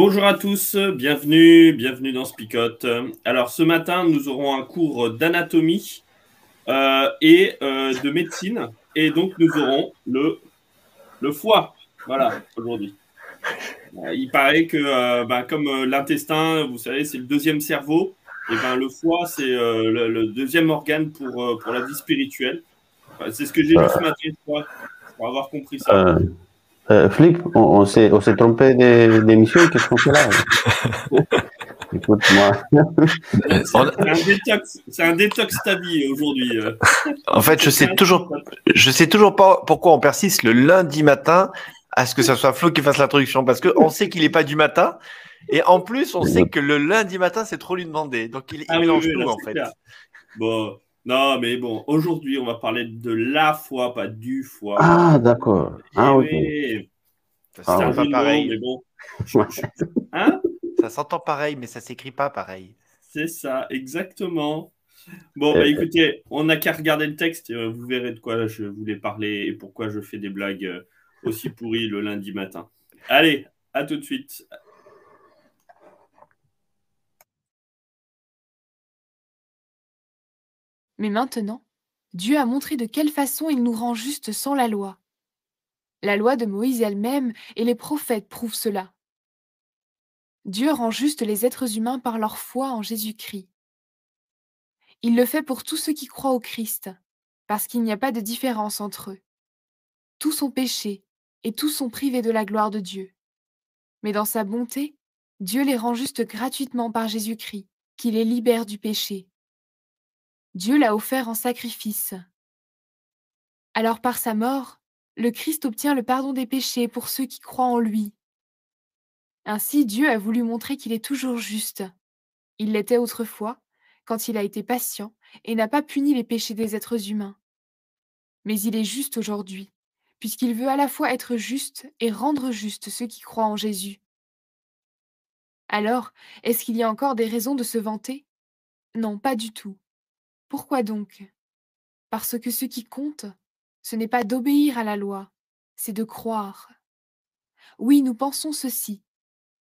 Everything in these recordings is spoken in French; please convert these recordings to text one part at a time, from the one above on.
Bonjour à tous, bienvenue, bienvenue dans Spicote. Alors ce matin, nous aurons un cours d'anatomie euh, et euh, de médecine. Et donc nous aurons le, le foie, voilà, aujourd'hui. Euh, il paraît que bah, comme l'intestin, vous savez, c'est le deuxième cerveau, et ben le foie, c'est le, deuxième organe pour, pour la vie spirituelle. c'est ce que j'ai lu ce matin, je crois, pour avoir compris ça. Euh, Flip, on, on s'est trompé d'émission, qu'est-ce qu'on fait là Écoute-moi. c'est un détox, ta vie aujourd'hui. Euh. En fait, je sais toujours, je sais toujours pas pourquoi on persiste le lundi matin à ce que ce soit Flo qui fasse l'introduction, parce qu'on sait qu'il n'est pas du matin, et en plus, on sait que le lundi matin, c'est trop lui demander. Donc, il, ah mélange tout, en fait. Bon, non, mais bon, aujourd'hui, on va parler de la foi, pas du foie. Ah, d'accord. Ah, ok. Ça s'entend pas pareil. mais bon. hein? Ça s'entend pareil, mais ça s'écrit pas pareil. C'est ça, exactement. Bon, bah, écoutez, on n'a qu'à regarder le texte, euh, vous verrez de quoi je voulais parler et pourquoi je fais des blagues euh, aussi pourries le lundi matin. Allez, à tout de suite. Mais maintenant, Dieu a montré de quelle façon il nous rend justes sans la loi. La loi de Moïse elle-même et les prophètes prouvent cela. Dieu rend justes les êtres humains par leur foi en Jésus-Christ. Il le fait pour tous ceux qui croient au Christ, parce qu'il n'y a pas de différence entre eux. Tous sont péchés et tous sont privés de la gloire de Dieu. Mais dans sa bonté, Dieu les rend justes gratuitement par Jésus-Christ, qui les libère du péché. Dieu l'a offert en sacrifice. Alors par sa mort, le Christ obtient le pardon des péchés pour ceux qui croient en lui. Ainsi Dieu a voulu montrer qu'il est toujours juste. Il l'était autrefois, quand il a été patient et n'a pas puni les péchés des êtres humains. Mais il est juste aujourd'hui, puisqu'il veut à la fois être juste et rendre juste ceux qui croient en Jésus. Alors, est-ce qu'il y a encore des raisons de se vanter? Non, pas du tout. Pourquoi donc? Parce que ce qui compte, ce n'est pas d'obéir à la loi, c'est de croire. Oui, nous pensons ceci.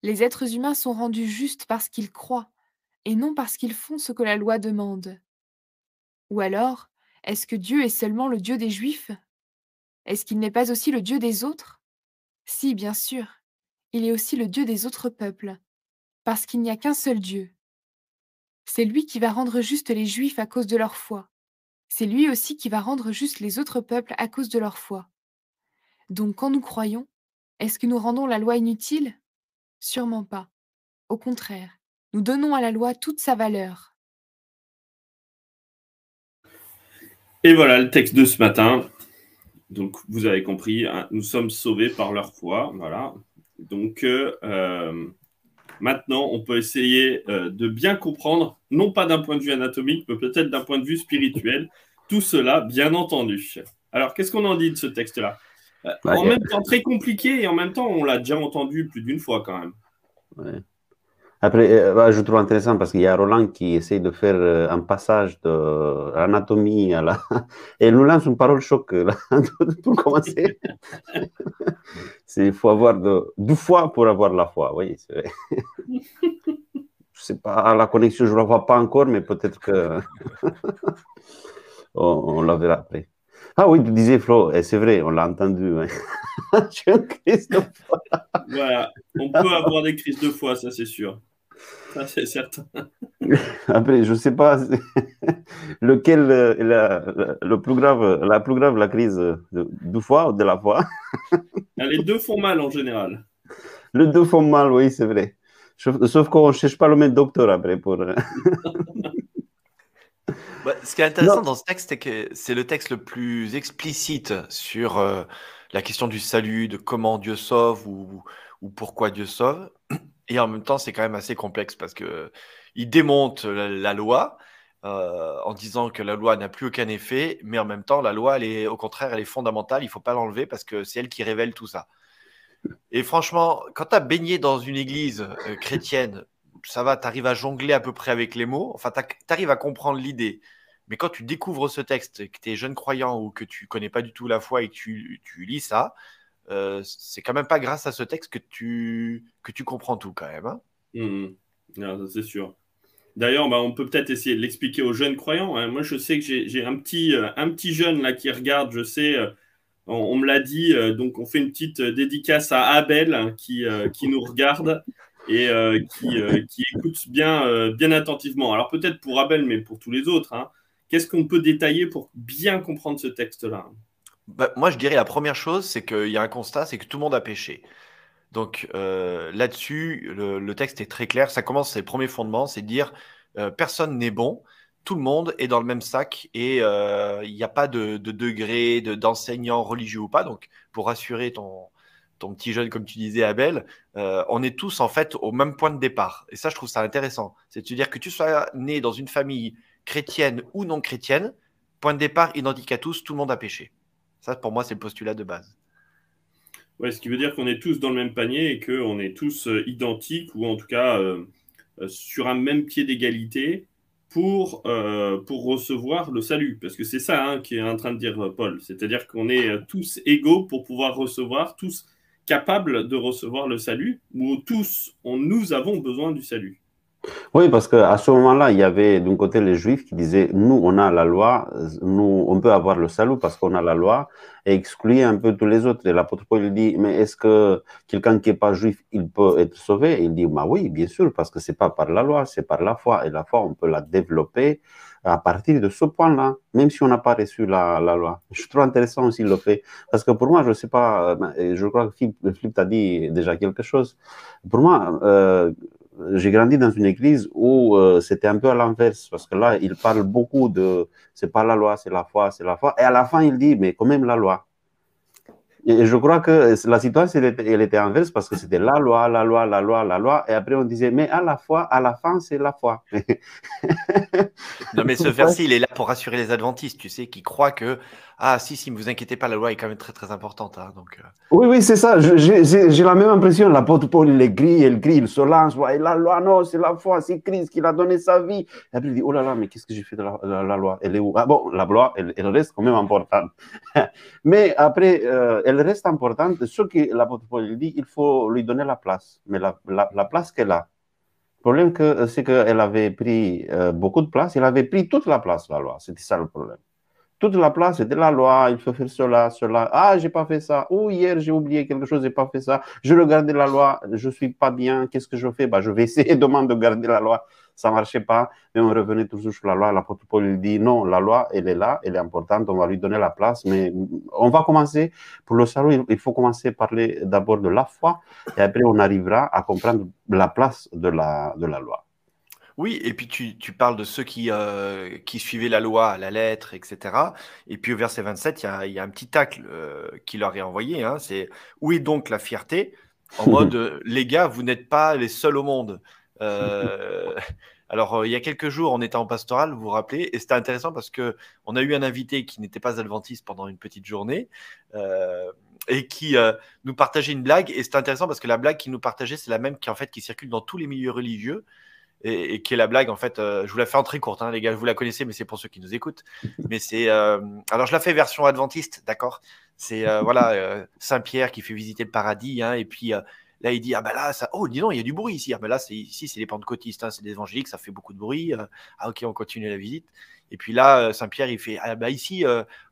Les êtres humains sont rendus justes parce qu'ils croient, et non parce qu'ils font ce que la loi demande. Ou alors, est-ce que Dieu est seulement le Dieu des Juifs? Est-ce qu'il n'est pas aussi le Dieu des autres? Si, bien sûr, il est aussi le Dieu des autres peuples, parce qu'il n'y a qu'un seul Dieu. C'est lui qui va rendre justes les Juifs à cause de leur foi. C'est lui aussi qui va rendre justes les autres peuples à cause de leur foi. Donc quand nous croyons, est-ce que nous rendons la loi inutile? Sûrement pas. Au contraire, nous donnons à la loi toute sa valeur. Et voilà le texte de ce matin. Donc vous avez compris, hein, nous sommes sauvés par leur foi. Voilà. Donc euh, euh, Maintenant, on peut essayer euh, de bien comprendre, non pas d'un point de vue anatomique, mais peut-être d'un point de vue spirituel, tout cela, bien entendu. Alors, qu'est-ce qu'on en dit de ce texte-là? Euh, En même temps, très compliqué et en même temps, on l'a déjà entendu plus d'une fois quand même. Après, euh, bah, je trouve intéressant parce qu'il y a Roland qui essaie de faire euh, un passage de l'anatomie à la... et il nous lance une parole choc là, pour commencer. Il faut avoir de, du foi pour avoir la foi, oui, c'est vrai. je sais pas, la connexion, je ne la vois pas encore, mais peut-être que on, la verra après. Ah oui, tu disais Flo, et c'est vrai, on l'a entendu. une crise de foi. Voilà, on peut avoir des crises de foi, ça c'est sûr. C'est certain. Après, je ne sais pas lequel est la, le plus grave, la plus grave, la crise du foie ou de la foi. Les deux font mal en général. Les deux font mal, oui, c'est vrai. Sauf, qu'on ne cherche pas le même docteur après pour. Bah, ce qui est intéressant dans ce texte, c'est que c'est le texte le plus explicite sur euh, la question du salut, de comment Dieu sauve ou, ou, pourquoi Dieu sauve. Et en même temps, c'est quand même assez complexe parce que il démonte la, loi euh, en disant que la loi n'a plus aucun effet, mais en même temps, la loi, est, au contraire, elle est fondamentale. Il faut pas l'enlever parce que c'est elle qui révèle tout ça. Et franchement, quand tu as baigné dans une église euh, chrétienne, ça va, tu arrives à jongler à peu près avec les mots, enfin, tu arrives à comprendre l'idée. Mais quand tu découvres ce texte, que tu es jeune croyant ou que tu connais pas du tout la foi et tu, lis ça, euh, c'est quand même pas grâce à ce texte que tu, que tu comprends tout quand même. Hein. Mmh. c'est sûr. D'ailleurs, bah, on peut peut-être essayer de l'expliquer aux jeunes croyants. Hein. Moi, je sais que j'ai un petit, euh, un petit jeune là qui regarde, je sais, on, me l'a dit, euh, donc on fait une petite euh, dédicace à Abel hein, qui, euh, qui nous regarde et qui, qui, écoute bien, bien attentivement. Alors peut-être pour Abel, mais pour tous les autres, hein, qu'est-ce qu'on peut détailler pour bien comprendre ce texte-là? Bah, Moi, je dirais la première chose, c'est qu'il y a un constat, c'est que tout le monde a péché. Donc là-dessus, le, texte est très clair. Ça commence, c'est le premier fondement, c'est de dire personne n'est bon tout le monde est dans le même sac et euh, il n'y a pas de, degré d'enseignant religieux ou pas. Donc, pour rassurer ton, petit jeune, comme tu disais, Abel, euh, on est tous en fait au même point de départ. Et ça, je trouve ça intéressant. C'est de dire que tu sois né dans une famille chrétienne ou non chrétienne, point de départ identique à tous, tout le monde a péché. Ça, pour moi, c'est le postulat de base. Ouais, ce qui veut dire qu'on est tous dans le même panier et qu'on est tous euh, identiques ou en tout cas sur un même pied d'égalité pour, euh, pour recevoir le salut. Parce que c'est ça hein, qui est en train de dire euh, Paul. C'est-à-dire qu'on est euh, tous égaux pour pouvoir recevoir, tous capables de recevoir le salut, ou tous, on, nous avons besoin du salut. Oui, parce qu'à ce moment-là, il y avait d'un côté les Juifs qui disaient, nous, on a la loi, nous, on peut avoir le salut parce qu'on a la loi, et excluer un peu tous les autres. Et l'apôtre Paul dit, mais est-ce que quelqu'un qui n'est pas juif, il peut être sauvé? Et Il dit, bah oui, bien sûr, parce que c'est pas par la loi, c'est par la foi. Et la foi, on peut la développer à partir de ce point-là, même si on n'a pas reçu la, loi. Je trouve intéressant aussi le fait, parce que pour moi, je ne sais pas, euh, je crois que Philippe, t'a dit déjà quelque chose. Pour moi, euh, j'ai grandi dans une église où euh, c'était un peu à l'inverse, parce que là, il parle beaucoup de c'est pas la loi, c'est la foi, c'est la foi. Et à la fin, il dit, mais quand même la loi. Et je crois que la situation, elle était, elle était inverse parce que c'était la loi, la loi, la loi, la loi. Et après, on disait, mais à la fois, à la fin, c'est la foi. non, mais ce verset, il est là pour rassurer les adventistes, tu sais, qui croient que ah, si, si, ne vous inquiétez pas, la loi est quand même très, très importante. Hein, donc, euh. Oui, oui, c'est ça. J'ai la même impression. L'apôtre Paul, il est gris, il gris, il se lance. Ouais, la loi, non, c'est la foi, c'est Christ qui l'a donné sa vie. Et après, il dit, oh là là, mais qu'est-ce que j'ai fait de la, loi? Elle est où? Ah bon, la loi, elle, reste quand même importante. mais après, euh, elle reste importante. Ce que l'apôtre Paul dit, il faut lui donner la place. Mais la, la, place qu'elle a. Le problème, c'est qu'elle avait pris euh, beaucoup de place. Elle avait pris toute la place, la loi. C'était ça le problème toute la place c'était la loi, il faut faire cela, cela. Ah, j'ai pas fait ça. Ou hier, j'ai oublié quelque chose, j'ai pas fait ça. Je regardais la loi, je suis pas bien, qu'est-ce que je fais? Bah, Je vais essayer demain de garder la loi. Ça marchait pas, mais on revenait toujours sur la loi. L'apôtre Paul dit non, la loi, elle est là, elle est importante, on va lui donner la place, mais on va commencer, pour le salut, il faut commencer à parler d'abord de la foi, et après on arrivera à comprendre la place de la, de la loi. Oui, et puis tu, parles de ceux qui, euh, qui suivaient la loi à la lettre, etc. Et puis au verset 27, il y a, un petit tacle euh, qui leur est envoyé. Hein, c'est Où est donc la fierté? En mode, euh, les gars, vous n'êtes pas les seuls au monde. alors, il y a quelques jours, on était en pastoral, vous vous rappelez, et c'était intéressant parce que on a eu un invité qui n'était pas adventiste pendant une petite journée et qui nous partageait une blague. Et c'était intéressant parce que la blague qu'il nous partageait, c'est la même qui en fait qui circule dans tous les milieux religieux et, qui est la blague en fait. Euh, je vous la fais en très courte, hein, les gars, vous la connaissez, mais c'est pour ceux qui nous écoutent. Mais c'est euh, alors je la fais version adventiste, d'accord? C'est euh, voilà Saint Pierre qui fait visiter le paradis, hein, et puis là il dit ah ben là ça oh dis donc il y a du bruit ici ah ben là c'est ici c'est les pentecôtistes, hein, c'est des évangéliques, ça fait beaucoup de bruit. ah ok on continue la visite. Et puis là Saint Pierre il fait ah ben ici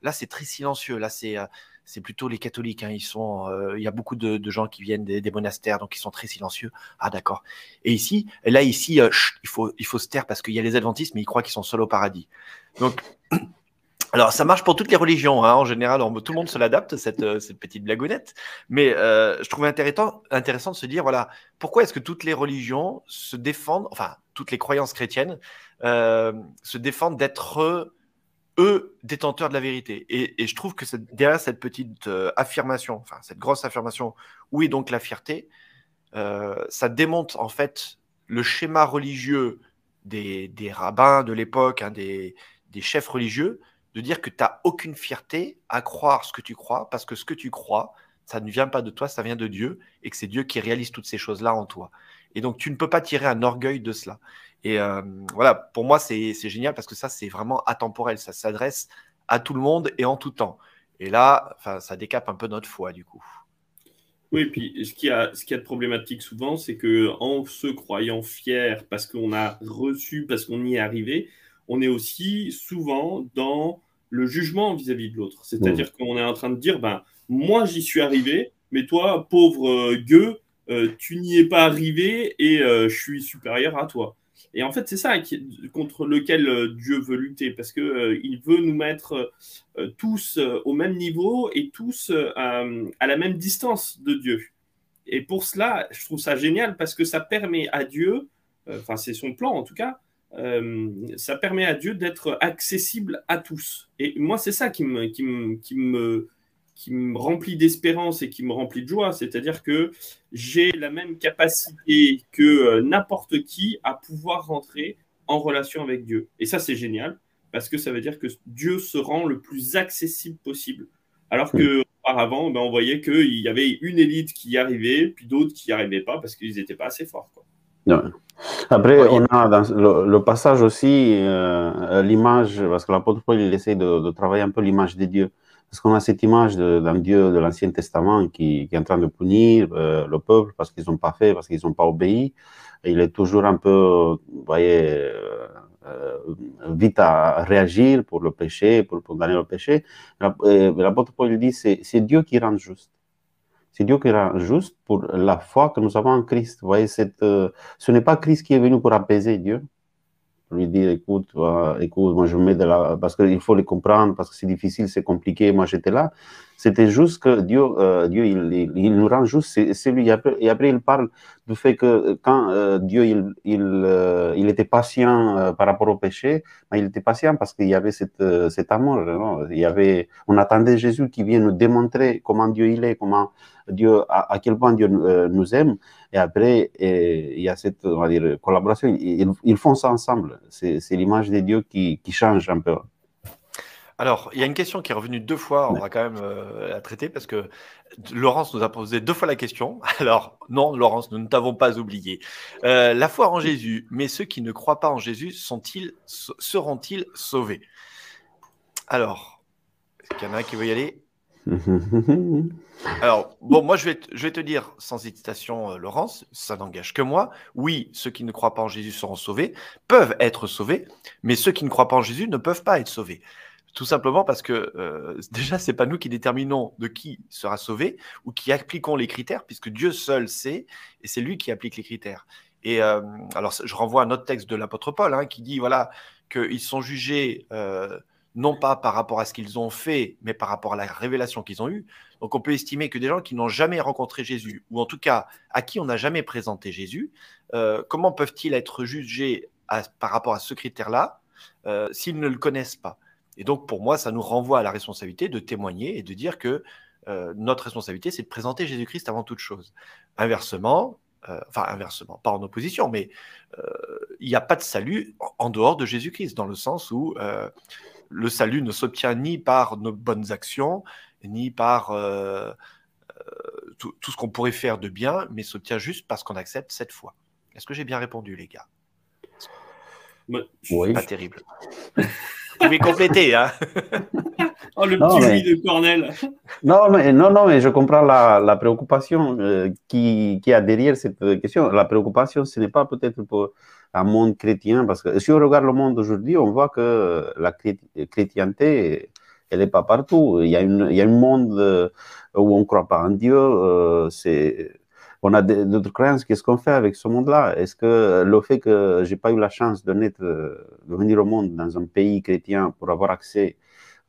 là c'est très silencieux, là c'est c'est plutôt les catholiques. Hein. Ils sont, euh, il y a beaucoup de, gens qui viennent des, monastères, donc ils sont très silencieux. Ah d'accord. Et ici, là ici, euh, il faut il faut se taire parce qu'il y a les adventistes, mais ils croient qu'ils sont seuls au paradis. Donc Alors, ça marche pour toutes les religions. Hein. En général, tout le monde se l'adapte, cette, euh, cette, petite blagounette. Mais euh, je trouvais intéressant, intéressant de se dire, voilà, pourquoi est-ce que toutes les religions se défendent, enfin, toutes les croyances chrétiennes euh, se défendent d'être eux détenteurs de la vérité. Et, je trouve que derrière cette petite affirmation, enfin, cette grosse affirmation, où est donc la fierté, ça démonte en fait le schéma religieux des, des rabbins de l'époque, hein, des, des chefs religieux, de dire que tu n'as aucune fierté à croire ce que tu crois, parce que ce que tu crois, ça ne vient pas de toi, ça vient de Dieu, et que c'est Dieu qui réalise toutes ces choses-là en toi. Et donc, tu ne peux pas tirer un orgueil de cela. Et euh, voilà, pour moi, c'est génial parce que ça, c'est vraiment atemporel. Ça s'adresse à tout le monde et en tout temps. Et là, ça décape un peu notre foi, du coup. Oui, puis ce qui a, ce qui a de problématique souvent, c'est que en se croyant fier parce qu'on a reçu, parce qu'on y est arrivé, on est aussi souvent dans le jugement vis-à-vis de l'autre. C'est-à-dire mmh. qu'on est en train de dire, ben, moi j'y suis arrivé, mais toi, pauvre euh, gueux, tu n'y es pas arrivé et euh, je suis supérieur à toi. Et en fait, c'est ça contre lequel Dieu veut lutter, parce que il veut nous mettre tous au même niveau et tous à la même distance de Dieu. Et pour cela, je trouve ça génial parce que ça permet à Dieu, enfin c'est son plan en tout cas, euh, ça permet à Dieu d'être accessible à tous. Et moi, c'est ça qui me, qui me, qui me, qui me remplit d'espérance et qui me remplit de joie. C'est-à-dire que j'ai la même capacité que euh, n'importe qui à pouvoir rentrer en relation avec Dieu. Et ça, c'est génial parce que ça veut dire que Dieu se rend le plus accessible possible. Alors que auparavant, ben, on voyait qu'il y avait une élite qui y arrivait, puis d'autres qui n'y arrivaient pas parce qu'ils n'étaient pas assez forts. Quoi. Après, on a dans le, passage aussi euh, l'image, parce que l'apôtre Paul, il essaie de, travailler un peu l'image de Dieu. Parce qu'on a cette image d'un Dieu de l'Ancien Testament qui, est en train de punir euh, le peuple parce qu'ils n'ont pas fait, parce qu'ils n'ont pas obéi. Il est toujours un peu, vous voyez, euh, vite à réagir pour le péché, pour condamner le péché. L'apôtre Paul dit c'est Dieu qui rend juste c'est Dieu qui rend juste pour la foi que nous avons en Christ. Vous voyez, euh, ce n'est pas Christ qui est venu pour apaiser Dieu, lui dire écoute, écoute, moi je me mets de la. Parce qu'il faut les comprendre, parce que c'est difficile, c'est compliqué, moi j'étais là. C'était juste que Dieu, euh, Dieu il, il, nous rend juste, c'est lui. Et après, il parle du fait que quand euh, Dieu il, il, euh, il, était patient par rapport au péché, mais il était patient parce qu'il y avait cette, cet amour. Non? Il y avait, on attendait Jésus qui vienne nous démontrer comment Dieu il est, comment Dieu, à, à quel point Dieu nous aime. Et après, il y a cette on va dire, collaboration. Ils, ils font ça ensemble. C'est l'image de Dieu qui, qui change un peu. Alors, il y a une question qui est revenue deux fois, on va quand même euh, la traiter parce que Laurence nous a posé deux fois la question. Alors, non, Laurence, nous ne t'avons pas oublié. Euh, la foi en Jésus, mais ceux qui ne croient pas en Jésus sont-ils, seront-ils sauvés? Alors, est-ce qu'il y en a un qui veut y aller? Alors, bon, moi, je vais, te, dire sans hésitation, euh, Laurence, ça n'engage que moi. Oui, ceux qui ne croient pas en Jésus seront sauvés, peuvent être sauvés, mais ceux qui ne croient pas en Jésus ne peuvent pas être sauvés. Tout simplement parce que euh, déjà, c'est pas nous qui déterminons de qui sera sauvé ou qui appliquons les critères, puisque Dieu seul sait, et c'est lui qui applique les critères. Et euh, alors, je renvoie à notre texte de l'apôtre Paul, hein, qui dit voilà qu'ils sont jugés euh, non pas par rapport à ce qu'ils ont fait, mais par rapport à la révélation qu'ils ont eue. Donc, on peut estimer que des gens qui n'ont jamais rencontré Jésus, ou en tout cas à qui on n'a jamais présenté Jésus, comment peuvent-ils être jugés par rapport à ce critère-là s'ils ne le connaissent pas? Et donc, pour moi, ça nous renvoie à la responsabilité de témoigner et de dire que euh, notre responsabilité, c'est de présenter Jésus-Christ avant toute chose. Inversement, euh, enfin, inversement, pas en opposition, mais euh, il n'y a pas de salut en dehors de Jésus-Christ, dans le sens où le salut ne s'obtient ni par nos bonnes actions, ni par tout, ce qu'on pourrait faire de bien, mais s'obtient juste parce qu'on accepte cette foi. Est-ce que j'ai bien répondu, les gars? Oui. Pas terrible. Tu vais compléter, hein Oh, le petit mais... de Cornel. Non, mais, non, non, mais je comprends la, la préoccupation euh, qui, qui a derrière cette question. La préoccupation, ce n'est pas peut-être pour un monde chrétien, parce que si on regarde le monde aujourd'hui, on voit que la chrétienté, elle n'est pas partout. Il y a, une, il y a un monde euh, où on ne croit pas en Dieu. Euh, c'est on a d'autres croyances. Qu'est-ce qu'on fait avec ce monde-là? Est-ce que le fait que j'ai pas eu la chance de, naître, de venir au monde dans un pays chrétien pour avoir accès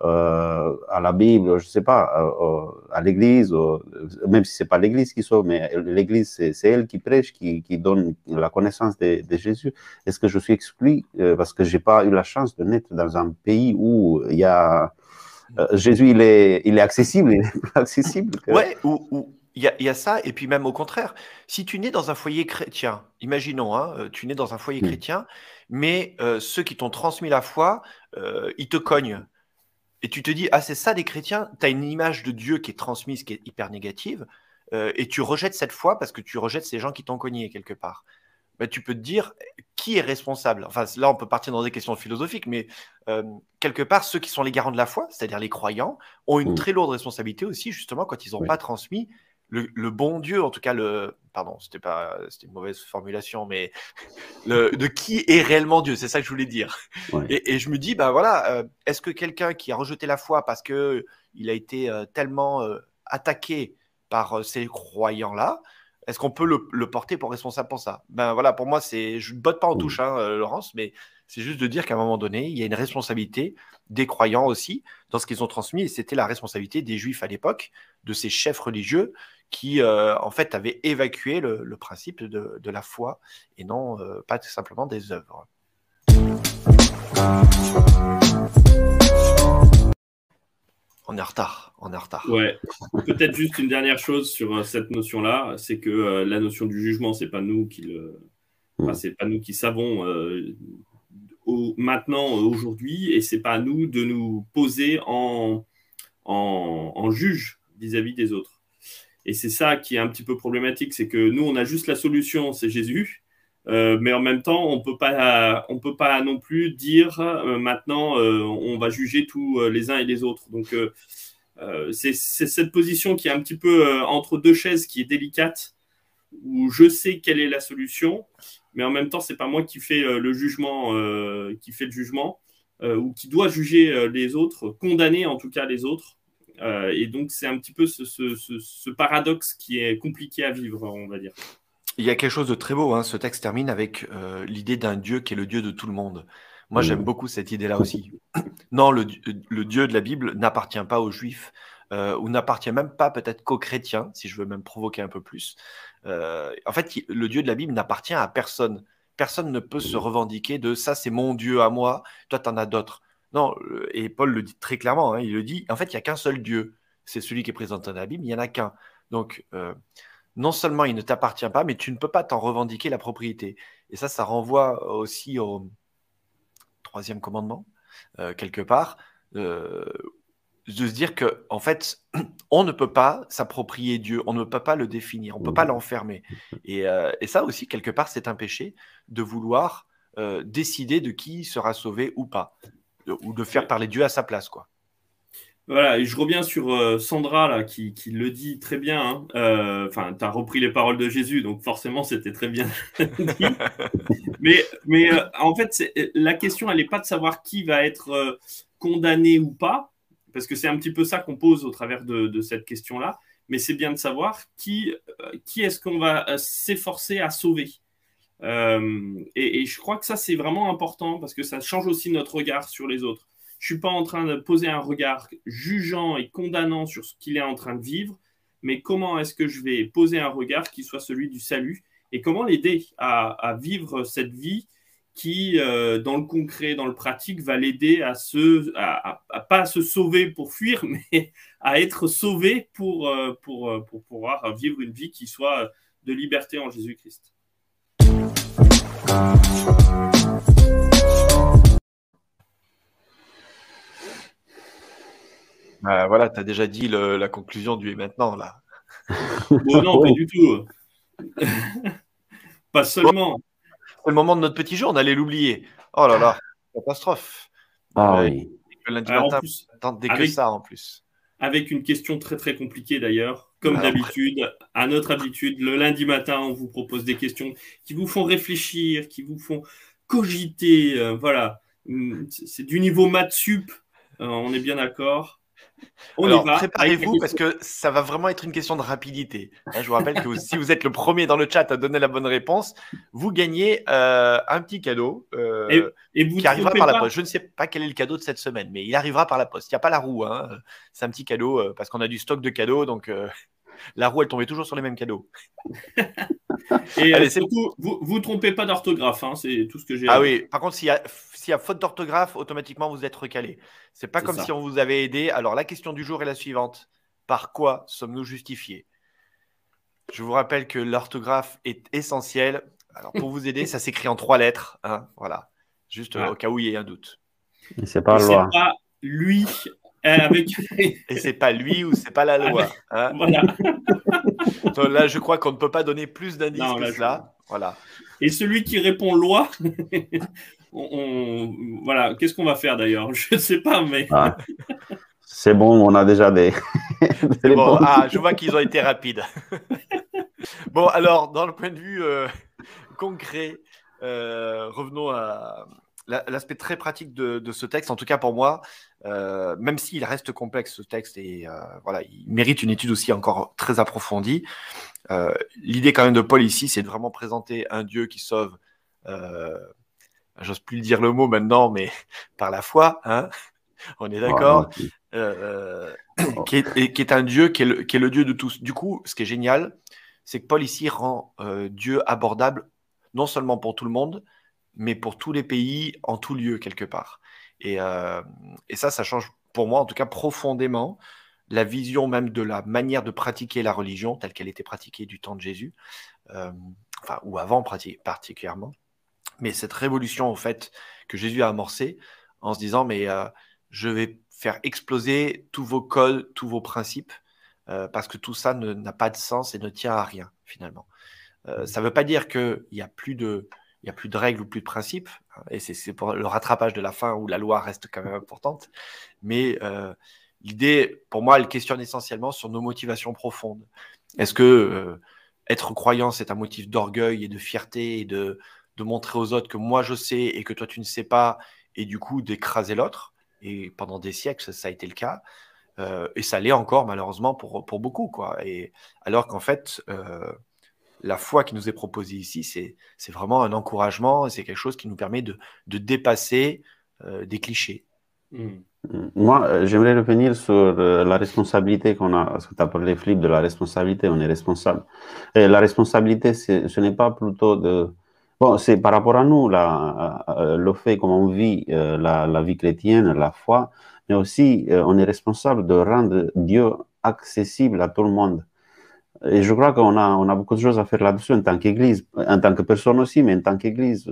euh, à la Bible, je ne sais pas, euh, à l'Église, même si ce n'est pas l'Église qui sauve, mais l'Église, c'est elle qui prêche, qui, qui, donne la connaissance de, de Jésus. Est-ce que je suis exclu? Parce que je n'ai pas eu la chance de naître dans un pays où il y a... Jésus, il est, il est accessible, il est plus accessible. Que... Ouais, ou, il y, a, ça, et puis même au contraire, si tu nais dans un foyer chrétien, imaginons, hein, tu nais dans un foyer chrétien, mais ceux qui t'ont transmis la foi, ils te cognent. Et tu te dis, ah, c'est ça des chrétiens, tu as une image de Dieu qui est transmise, qui est hyper négative, et tu rejettes cette foi parce que tu rejettes ces gens qui t'ont cogné quelque part. Bah, tu peux te dire, qui est responsable? Enfin, là, on peut partir dans des questions philosophiques, mais quelque part, ceux qui sont les garants de la foi, c'est-à-dire les croyants, ont une mmh. très lourde responsabilité aussi, justement, quand ils n'ont pas transmis le, bon Dieu, en tout cas le, pardon, c'était pas, c'était une mauvaise formulation, mais le, de qui est réellement Dieu, c'est ça que je voulais dire. Et, je me dis, bah voilà, euh, est-ce que quelqu'un qui a rejeté la foi parce que il a été euh, tellement euh, attaqué par ces croyants-là, est-ce qu'on peut le, porter pour responsable pour ça? Ben voilà, pour moi, c'est, je ne botte pas en touche, hein, Laurence, mais c'est juste de dire qu'à un moment donné, il y a une responsabilité des croyants aussi dans ce qu'ils ont transmis, et c'était la responsabilité des Juifs à l'époque, de ces chefs religieux qui, euh, en fait, avait évacué le, principe de, la foi et non euh, pas tout simplement des œuvres. On est en retard, on est en retard. Ouais. Peut-être juste une dernière chose sur euh, cette notion-là, c'est que la notion du jugement, c'est pas nous qui le, enfin, c'est pas nous qui savons maintenant aujourd'hui, et c'est pas à nous de nous poser en, en, juge vis à -vis des autres. Et c'est ça qui est un petit peu problématique, c'est que nous, on a juste la solution, c'est Jésus. Euh, mais en même temps, on peut pas, peut pas non plus dire euh, maintenant, euh, on va juger tous les uns et les autres. Donc, c'est cette position qui est un petit peu entre deux chaises, qui est délicate, où je sais quelle est la solution, mais en même temps, c'est pas moi qui fais le jugement, qui fait le jugement, ou qui doit juger les autres, condamner en tout cas les autres. Euh, et donc, c'est un petit peu ce, paradoxe qui est compliqué à vivre, on va dire. Il y a quelque chose de très beau. Hein. Ce texte termine avec euh, l'idée d'un Dieu qui est le Dieu de tout le monde. Moi, j'aime beaucoup cette idée-là aussi. non, le, Dieu de la Bible n'appartient pas aux Juifs, euh, ou n'appartient même pas peut-être qu'aux chrétiens, si je veux même provoquer un peu plus. en fait, le Dieu de la Bible n'appartient à personne. Personne ne peut se revendiquer de ça, c'est mon Dieu à moi, toi, tu en as d'autres. Non, et Paul le dit très clairement, hein, il le dit, en fait, il n'y a qu'un seul Dieu, c'est celui qui est présenté dans la Bible, il n'y en a qu'un. Donc, euh, non seulement il ne t'appartient pas, mais tu ne peux pas t'en revendiquer la propriété. Et ça, ça renvoie aussi au troisième commandement, euh, quelque part, euh, de se dire que, en fait, on ne peut pas s'approprier Dieu, on ne peut pas le définir, on ne peut pas l'enfermer. Et, et, ça aussi, quelque part, c'est un péché de vouloir décider de qui sera sauvé ou pas ou de faire parler Dieu à sa place, quoi. Voilà, et je reviens sur euh, Sandra là, qui, qui, le dit très bien. Hein. Euh, enfin, tu as repris les paroles de Jésus, donc forcément c'était très bien dit. mais mais euh, en fait, la question, elle n'est pas de savoir qui va être condamné ou pas, parce que c'est un petit peu ça qu'on pose au travers de, cette question-là. Mais c'est bien de savoir qui, qui est-ce qu'on va s'efforcer à sauver. Euh, et, je crois que ça, c'est vraiment important parce que ça change aussi notre regard sur les autres. Je suis pas en train de poser un regard jugeant et condamnant sur ce qu'il est en train de vivre, mais comment est-ce que je vais poser un regard qui soit celui du salut et comment l'aider à, vivre cette vie qui, euh, dans le concret, dans le pratique, va l'aider à se, à, pas à se sauver pour fuir, mais à être sauvé pour, euh, pour, pour pouvoir vivre une vie qui soit de liberté en Jésus-Christ. Bah, voilà, tu as déjà dit la conclusion du et maintenant, là. non, pas du tout. pas seulement. C'est le moment de notre petit jour, on allait l'oublier. Oh là là, catastrophe. Ah oui. lundi matin, dès que ça en plus. Avec une question très très compliquée d'ailleurs. Comme d'habitude, à notre habitude, le lundi matin, on vous propose des questions qui vous font réfléchir, qui vous font cogiter. Euh, voilà, hum, c'est du niveau maths sup, euh, on est bien d'accord. Alors, préparez-vous parce que ça va vraiment être une question de rapidité. Hein, je vous rappelle que si vous êtes le premier dans le chat à donner la bonne réponse, vous gagnez euh, un petit cadeau euh, qui arrivera par la poste. Je ne sais pas quel est le cadeau de cette semaine, mais il arrivera par la poste. Il n'y a pas la roue. Hein. C'est un petit cadeau euh, parce qu'on a du stock de cadeaux. Donc, la roue, elle tombait toujours sur les mêmes cadeaux. Et Allez, surtout, vous ne trompez pas d'orthographe. Hein, c'est tout ce que j'ai. Ah oui, par contre, s'il y a s'il y a faute d'orthographe, automatiquement vous êtes recalé. C'est pas comme si on vous avait aidé. Alors la question du jour est la suivante par quoi sommes-nous justifiés? Je vous rappelle que l'orthographe est essentielle. Alors pour vous aider, ça s'écrit en trois lettres. Hein, voilà, juste au cas où il y ait un doute. C'est pas, loi. pas lui euh, avec. Et c'est pas lui ou c'est pas la loi. Hein. voilà. là, je crois qu'on ne peut pas donner plus d'indices que cela. Voilà. Et celui qui répond loi, on, voilà, qu'est-ce qu'on va faire d'ailleurs? Je ne sais pas, mais. Ah. C'est bon, on a déjà des. bon, ah, je vois qu'ils ont été rapides. bon, alors, dans le point de vue euh, concret, euh, revenons à l'aspect très pratique de, ce texte, en tout cas pour moi, euh, même s'il reste complexe ce texte et voilà, il mérite une étude aussi encore très approfondie. L'idée quand même de Paul ici, c'est de vraiment présenter un Dieu qui sauve j'ose plus le dire le mot maintenant, mais par la foi, hein on est d'accord, euh, euh, qui, est, un Dieu qui est, le, Dieu de tous. Du coup, ce qui est génial, c'est que Paul ici rend euh, Dieu abordable non seulement pour tout le monde, mais pour tous les pays, en tout lieu, quelque part. Et, et ça, ça change pour moi, en tout cas, profondément la vision même de la manière de pratiquer la religion telle qu'elle était pratiquée du temps de Jésus, enfin, ou avant particulièrement mais cette révolution en fait que Jésus a amorcée en se disant mais euh, je vais faire exploser tous vos codes, tous vos principes, euh, parce que tout ça n'a pas de sens et ne tient à rien finalement. Euh, mmh. ça ne veut pas dire qu'il n'y a plus de il y a plus de règles ou plus de principes, hein, et c'est pour le rattrapage de la fin où la loi reste quand même importante, mais l'idée, pour moi, elle questionne essentiellement sur nos motivations profondes. Est-ce que être croyant, c'est un motif d'orgueil et de fierté et de, montrer aux autres que moi je sais et que toi tu ne sais pas, et du coup d'écraser l'autre? Et pendant des siècles, ça, a été le cas. Euh, et ça l'est encore malheureusement pour, pour beaucoup. Quoi. Et, alors qu'en fait, euh, la foi qui nous est proposée ici, c'est vraiment un encouragement, c'est quelque chose qui nous permet de, de dépasser euh, des clichés. Hmm. Moi, j'aimerais revenir sur la responsabilité qu'on a, parce que tu as parlé, Flip, de la responsabilité, on est responsable. Et la responsabilité, ce n'est pas plutôt de, Bon, c'est par rapport à nous, là, euh, le fait comment on vit euh, la, vie chrétienne, la foi, mais aussi euh, on est responsable de rendre Dieu accessible à tout le monde. Et je crois qu'on a, on beaucoup de choses à faire là-dessus en tant qu'Église, en tant que personne aussi, mais en tant qu'Église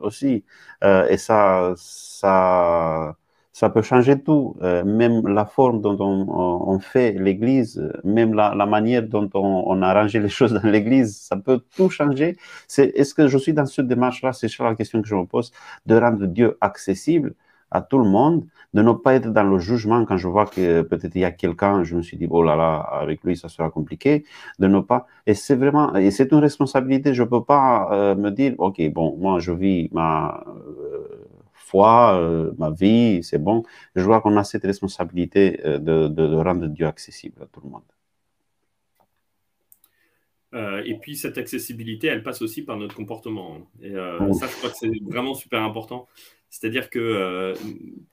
aussi. et ça, ça, ça peut changer tout, euh, même la forme dont on, fait l'Église, même la, manière dont on, a arrangé les choses dans l'Église, ça peut tout changer. Est-ce que je suis dans cette démarche-là? C'est la question que je me pose, de rendre Dieu accessible à tout le monde, de ne pas être dans le jugement quand je vois que peut-être il y a quelqu'un, je me suis dit, oh là là, avec lui, ça sera compliqué, de ne pas, et c'est vraiment, et c'est une responsabilité, je ne peux pas euh, me dire, ok, bon, moi je vis ma, euh, foi, euh, ma vie, c'est bon. Je vois qu'on a cette responsabilité de, rendre Dieu accessible à tout le monde. Et puis cette accessibilité, elle passe aussi par notre comportement. Et ça, je crois que c'est vraiment super important. C'est-à-dire que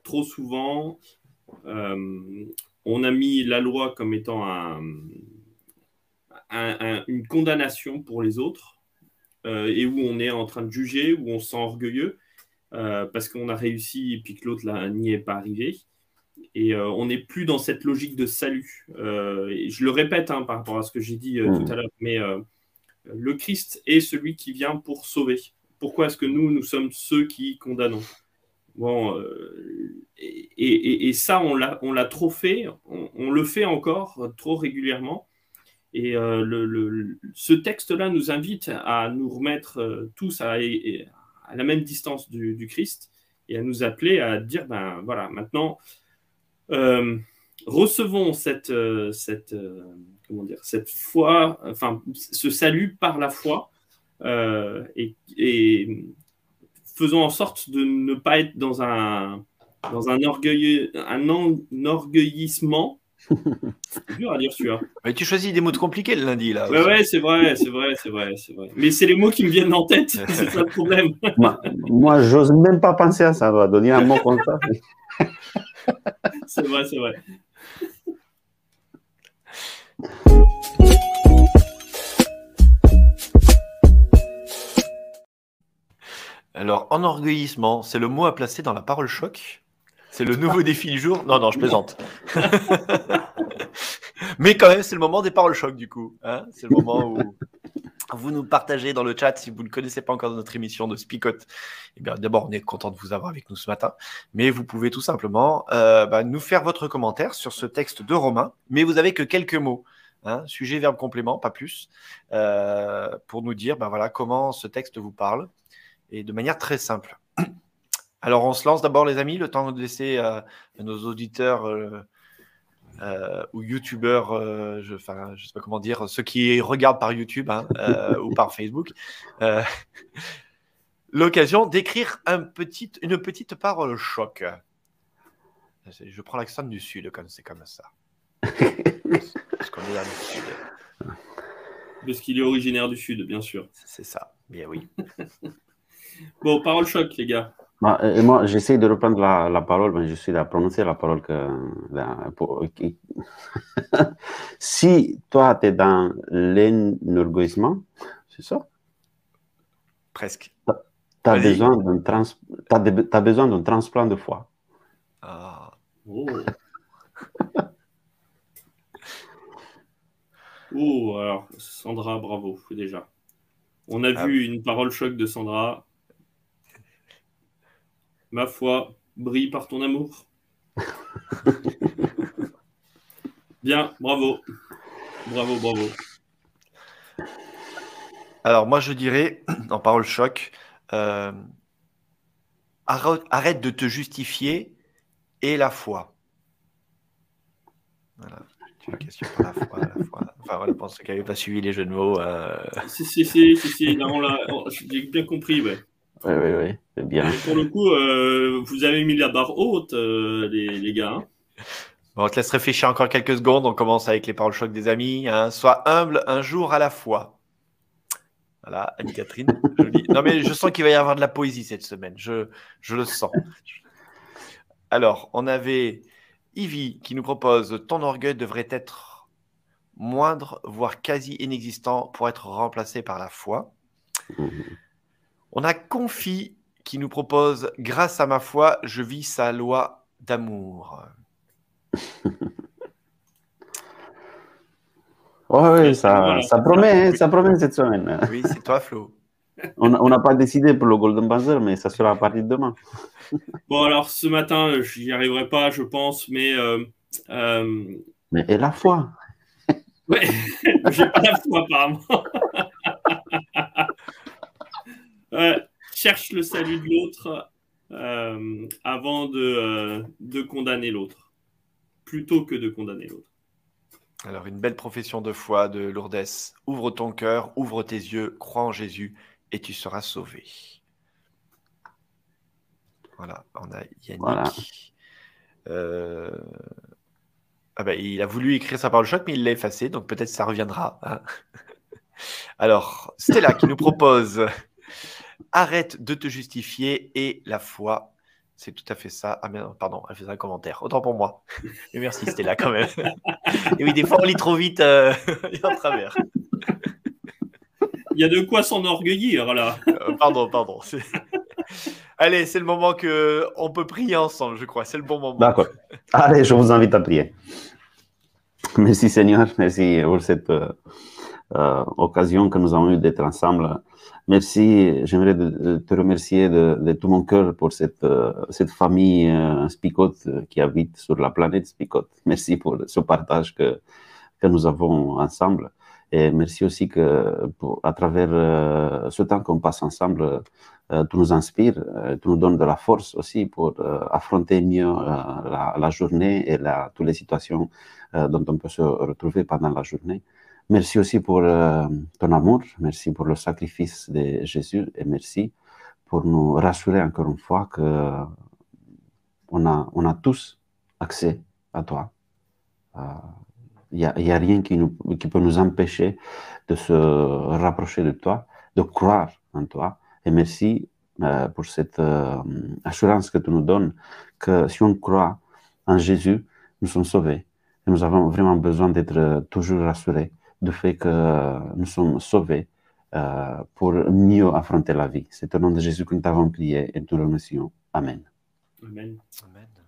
trop souvent, on a mis la loi comme étant une condamnation pour les autres, et où on est en train de juger, où on se sent orgueilleux. Euh, parce qu'on a réussi et puis que l'autre n'y est pas arrivé. Et euh, on n'est plus dans cette logique de salut. Euh, et je le répète hein, par rapport à ce que j'ai dit tout à l'heure, mais le Christ est celui qui vient pour sauver. Pourquoi est-ce que nous, nous sommes ceux qui condamnons? Bon, et, ça, on l'a trop fait, on, le fait encore trop régulièrement. Et le, ce texte-là nous invite à nous remettre tous à, la même distance du, Christ et à nous appeler à dire, ben voilà, maintenant, euh, recevons cette, euh, cette, euh, comment dire, cette foi, enfin, ce salut par la foi et, faisons en sorte de ne pas être dans un, Dans un, orgueil, un enorgueillissement. C'est dur à dire celui-là. Mais tu choisis des mots de compliqués le lundi, là. Ouais, ouais, c'est vrai, c'est vrai, c'est vrai, c'est vrai. Mais c'est les mots qui me viennent en tête, c'est ça le problème. Moi, moi j'ose même pas penser à ça, va donner un mot comme ça. c'est vrai, c'est vrai. Alors, enorgueillissement, c'est le mot à placer dans la parole choc. C'est le nouveau défi du jour. Non, non, je plaisante. Mais quand même, c'est le moment des paroles choc, du coup. Hein. c'est le moment où vous nous partagez dans le chat si vous ne connaissez pas encore notre émission de Spicot. Eh bien, d'abord, on est content de vous avoir avec nous ce matin. Mais vous pouvez tout simplement euh, bah, nous faire votre commentaire sur ce texte de Romain. Mais vous avez que quelques mots. Hein, sujet, verbe, complément, pas plus, euh, pour nous dire ben voilà, comment ce texte vous parle et de manière très simple. Alors, on se lance d'abord, les amis, le temps de laisser euh, à nos auditeurs euh, euh, ou youtubeurs, je ne sais pas comment dire, ceux qui regardent par YouTube hein, ou par Facebook, l'occasion d'écrire un petit, une petite parole choc. Je prends l'accent du Sud comme c'est comme ça. Parce qu'on est dans le Sud. Parce qu'il est originaire du Sud, bien sûr. C'est ça, bien oui. Bon, parole choc, les gars. Bah, et moi, j'essaie de reprendre la, la, parole, mais je suis à prononcer la parole que. pour, si toi, tu es dans l'énorgueillement, c'est ça? Presque. Tu as, besoin d'un trans, as, besoin d'un transplant de foi. Ah. Oh. oh, alors, Sandra, bravo, déjà. On a ah vu une parole choc de Sandra ma foi, brille par ton amour. Bien, bravo. Bravo, bravo. Alors moi je dirais, en parole choc, euh, arrête de te justifier et la foi. Voilà. une question pour la foi, la foi. Enfin voilà, pour ceux qui n'avaient pas suivi les jeux de mots. Euh... Si, si, si, si, si. j'ai bien compris, ouais. Oui, oui, oui, c'est bien. pour le coup, euh, vous avez mis la barre haute, euh, les, les, gars. Hein. Bon, on te laisse réfléchir encore quelques secondes. On commence avec les paroles choc des amis. Hein. Sois humble un jour à la fois. Voilà, Annie-Catherine. non, mais je sens qu'il va y avoir de la poésie cette semaine. Je, je le sens. Alors, on avait Ivy qui nous propose Ton orgueil devrait être moindre, voire quasi inexistant pour être remplacé par la foi. Mmh. On a Confi qui nous propose Grâce à ma foi, je vis sa loi d'amour. oui, ça, ça, promet, hein, ça promet cette semaine. Oui, c'est toi, Flo. On n'a pas décidé pour le Golden Buzzer, mais ça sera à partir de demain. Bon, alors ce matin, je n'y arriverai pas, je pense, mais. Euh, euh, mais et la foi Oui, j'ai pas la foi, apparemment. Cherche le salut de l'autre euh, avant de, euh, de condamner l'autre, plutôt que de condamner l'autre. Alors, une belle profession de foi de Lourdes. Ouvre ton cœur, ouvre tes yeux, crois en Jésus et tu seras sauvé. Voilà, on a Yannick. Euh, ah ben, il a voulu écrire sa parole choc, mais il l'a effacé, donc peut-être ça reviendra. Hein. Alors, Stella qui nous propose Arrête de te justifier et la foi. C'est tout à fait ça. Ah, mais pardon, elle faisait un commentaire. Autant pour moi. Mais merci, c'était là quand même. Et oui, des fois, on lit trop vite euh, en travers. Il y a de quoi s'enorgueillir, là. Euh, pardon, pardon. Allez, c'est le moment que on peut prier ensemble, je crois. C'est le bon moment. D'accord. Allez, je vous invite à prier. Merci Seigneur, merci pour cette euh, occasion que nous avons eue d'être ensemble Merci, j'aimerais te remercier de, tout mon cœur pour cette, euh, cette famille euh, Spicot euh, qui habite sur la planète Spicot. Merci pour ce partage que, que nous avons ensemble. Et merci aussi que à travers ce temps qu'on passe ensemble, tu nous inspires, tu nous donnes de la force aussi pour affronter mieux la, journée et toutes les situations dont on peut se retrouver pendant la journée. Merci aussi pour euh, ton amour, merci pour le sacrifice de Jésus et merci pour nous rassurer encore une fois que on a, on a tous accès à toi. Il n'y a, rien qui, nous, qui peut nous empêcher de se rapprocher de toi, de croire en toi. Et merci euh, pour cette euh, assurance que tu nous donnes que si on croit en Jésus, nous sommes sauvés. Et nous avons vraiment besoin d'être toujours rassurés du fait que nous sommes sauvés euh, pour mieux affronter la vie. C'est au nom de Jésus que nous t'avons prié et nous te remercions. Amen. Amen. Amen.